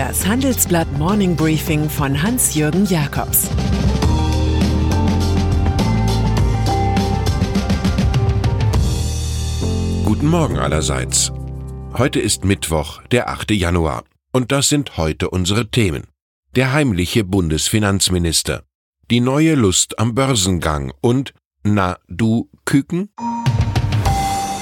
Das Handelsblatt Morning Briefing von Hans-Jürgen Jakobs Guten Morgen allerseits. Heute ist Mittwoch, der 8. Januar. Und das sind heute unsere Themen. Der heimliche Bundesfinanzminister. Die neue Lust am Börsengang und Na, du Küken?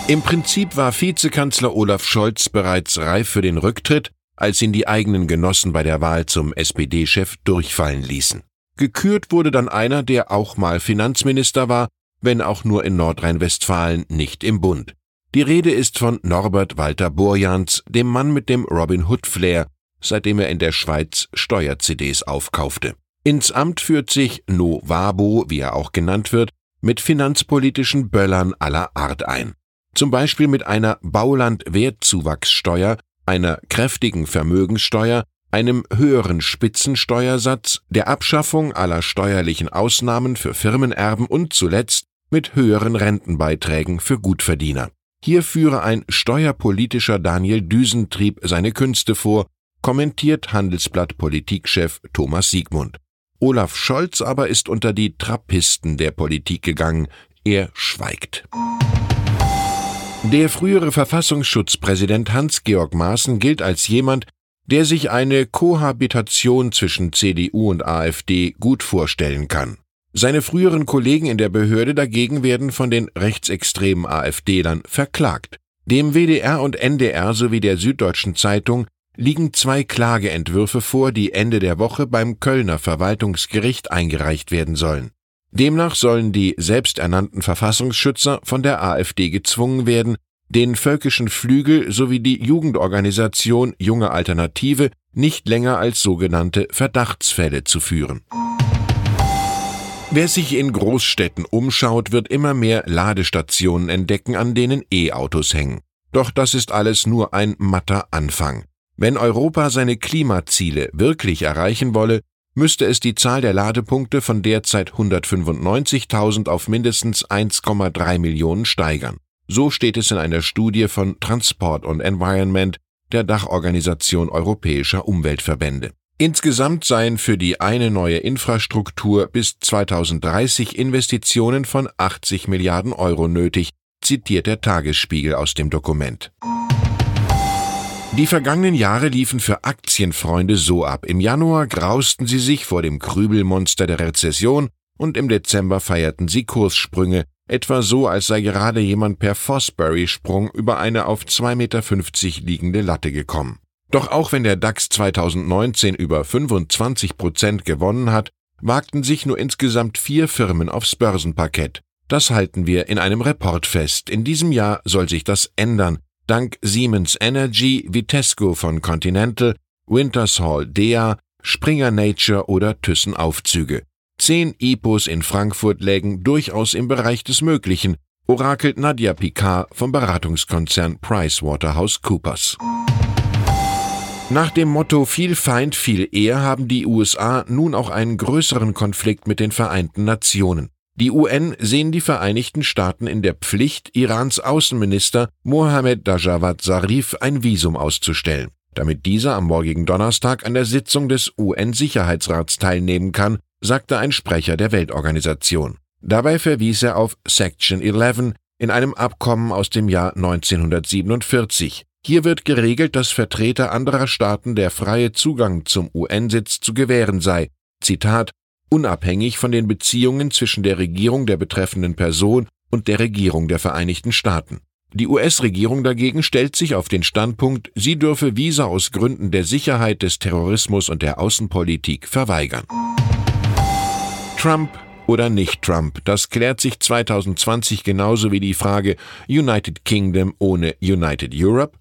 Im Prinzip war Vizekanzler Olaf Scholz bereits reif für den Rücktritt, als ihn die eigenen Genossen bei der Wahl zum SPD-Chef durchfallen ließen. Gekürt wurde dann einer, der auch mal Finanzminister war, wenn auch nur in Nordrhein-Westfalen, nicht im Bund. Die Rede ist von Norbert Walter Borjans, dem Mann mit dem Robin Hood Flair, seitdem er in der Schweiz Steuer-CDs aufkaufte. Ins Amt führt sich No Wabo, wie er auch genannt wird, mit finanzpolitischen Böllern aller Art ein. Zum Beispiel mit einer Bauland-Wertzuwachssteuer, einer kräftigen Vermögenssteuer, einem höheren Spitzensteuersatz, der Abschaffung aller steuerlichen Ausnahmen für Firmenerben und zuletzt mit höheren Rentenbeiträgen für Gutverdiener. Hier führe ein steuerpolitischer Daniel Düsentrieb seine Künste vor, kommentiert Handelsblatt Politikchef Thomas Siegmund. Olaf Scholz aber ist unter die Trappisten der Politik gegangen, er schweigt. Der frühere Verfassungsschutzpräsident Hans-Georg Maaßen gilt als jemand, der sich eine Kohabitation zwischen CDU und AfD gut vorstellen kann. Seine früheren Kollegen in der Behörde dagegen werden von den rechtsextremen AfD-Lern verklagt. Dem WDR und NDR sowie der Süddeutschen Zeitung liegen zwei Klageentwürfe vor, die Ende der Woche beim Kölner Verwaltungsgericht eingereicht werden sollen. Demnach sollen die selbsternannten Verfassungsschützer von der AfD gezwungen werden, den völkischen Flügel sowie die Jugendorganisation Junge Alternative nicht länger als sogenannte Verdachtsfälle zu führen. Wer sich in Großstädten umschaut, wird immer mehr Ladestationen entdecken, an denen E-Autos hängen. Doch das ist alles nur ein matter Anfang. Wenn Europa seine Klimaziele wirklich erreichen wolle, müsste es die Zahl der Ladepunkte von derzeit 195.000 auf mindestens 1,3 Millionen steigern. So steht es in einer Studie von Transport und Environment der Dachorganisation europäischer Umweltverbände. Insgesamt seien für die eine neue Infrastruktur bis 2030 Investitionen von 80 Milliarden Euro nötig, zitiert der Tagesspiegel aus dem Dokument. Die vergangenen Jahre liefen für Aktienfreunde so ab. Im Januar grausten sie sich vor dem Krübelmonster der Rezession und im Dezember feierten sie Kurssprünge, etwa so, als sei gerade jemand per Fosbury-Sprung über eine auf 2,50 Meter liegende Latte gekommen. Doch auch wenn der DAX 2019 über 25 Prozent gewonnen hat, wagten sich nur insgesamt vier Firmen aufs Börsenparkett. Das halten wir in einem Report fest. In diesem Jahr soll sich das ändern dank Siemens Energy, Vitesco von Continental, Wintershall Dea, Springer Nature oder Thyssen Aufzüge. Zehn IPOs in Frankfurt lägen durchaus im Bereich des Möglichen, orakelt Nadia Picard vom Beratungskonzern PricewaterhouseCoopers. Nach dem Motto viel Feind, viel eher haben die USA nun auch einen größeren Konflikt mit den Vereinten Nationen. Die UN sehen die Vereinigten Staaten in der Pflicht, Irans Außenminister Mohammed Dajawad Zarif ein Visum auszustellen, damit dieser am morgigen Donnerstag an der Sitzung des UN-Sicherheitsrats teilnehmen kann, sagte ein Sprecher der Weltorganisation. Dabei verwies er auf Section 11 in einem Abkommen aus dem Jahr 1947. Hier wird geregelt, dass Vertreter anderer Staaten der freie Zugang zum UN-Sitz zu gewähren sei. Zitat unabhängig von den Beziehungen zwischen der Regierung der betreffenden Person und der Regierung der Vereinigten Staaten. Die US-Regierung dagegen stellt sich auf den Standpunkt, sie dürfe Visa aus Gründen der Sicherheit, des Terrorismus und der Außenpolitik verweigern. Trump oder nicht Trump, das klärt sich 2020 genauso wie die Frage United Kingdom ohne United Europe?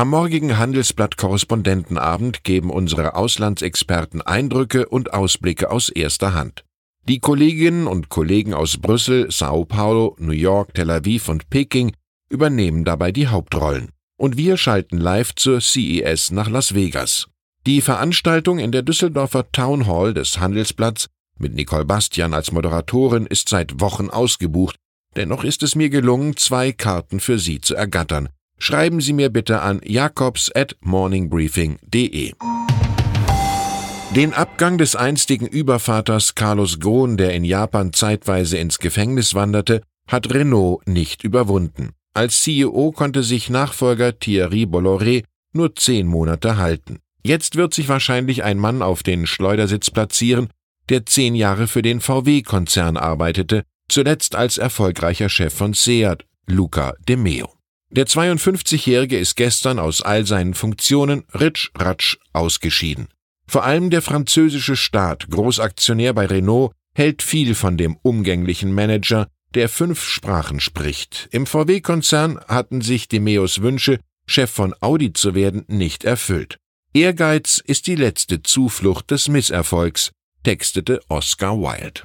Am morgigen Handelsblatt-Korrespondentenabend geben unsere Auslandsexperten Eindrücke und Ausblicke aus erster Hand. Die Kolleginnen und Kollegen aus Brüssel, Sao Paulo, New York, Tel Aviv und Peking übernehmen dabei die Hauptrollen. Und wir schalten live zur CES nach Las Vegas. Die Veranstaltung in der Düsseldorfer Town Hall des Handelsblatts mit Nicole Bastian als Moderatorin ist seit Wochen ausgebucht, dennoch ist es mir gelungen, zwei Karten für Sie zu ergattern schreiben Sie mir bitte an jakobs at morningbriefing.de. Den Abgang des einstigen Übervaters Carlos Ghosn, der in Japan zeitweise ins Gefängnis wanderte, hat Renault nicht überwunden. Als CEO konnte sich Nachfolger Thierry Bolloré nur zehn Monate halten. Jetzt wird sich wahrscheinlich ein Mann auf den Schleudersitz platzieren, der zehn Jahre für den VW-Konzern arbeitete, zuletzt als erfolgreicher Chef von Seat, Luca De Meo. Der 52-Jährige ist gestern aus all seinen Funktionen ritsch ratsch ausgeschieden. Vor allem der französische Staat, Großaktionär bei Renault, hält viel von dem umgänglichen Manager, der fünf Sprachen spricht. Im VW-Konzern hatten sich Demeos Wünsche, Chef von Audi zu werden, nicht erfüllt. Ehrgeiz ist die letzte Zuflucht des Misserfolgs, textete Oscar Wilde.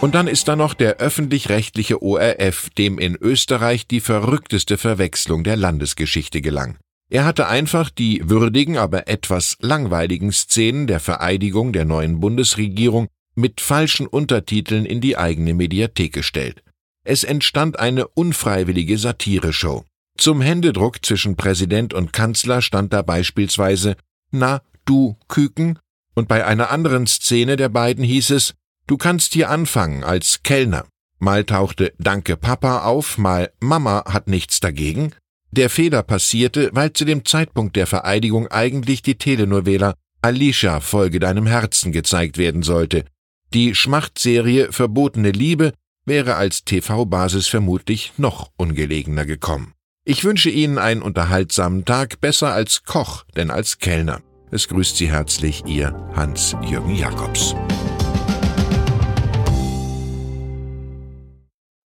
Und dann ist da noch der öffentlich-rechtliche ORF, dem in Österreich die verrückteste Verwechslung der Landesgeschichte gelang. Er hatte einfach die würdigen, aber etwas langweiligen Szenen der Vereidigung der neuen Bundesregierung mit falschen Untertiteln in die eigene Mediathek gestellt. Es entstand eine unfreiwillige Satireshow. Zum Händedruck zwischen Präsident und Kanzler stand da beispielsweise Na, du Küken? Und bei einer anderen Szene der beiden hieß es Du kannst hier anfangen als Kellner. Mal tauchte Danke Papa auf, mal Mama hat nichts dagegen, der Fehler passierte, weil zu dem Zeitpunkt der Vereidigung eigentlich die Telenovela Alicia Folge deinem Herzen gezeigt werden sollte. Die Schmachtserie Verbotene Liebe wäre als TV-Basis vermutlich noch ungelegener gekommen. Ich wünsche Ihnen einen unterhaltsamen Tag, besser als Koch, denn als Kellner. Es grüßt Sie herzlich Ihr Hans-Jürgen Jakobs.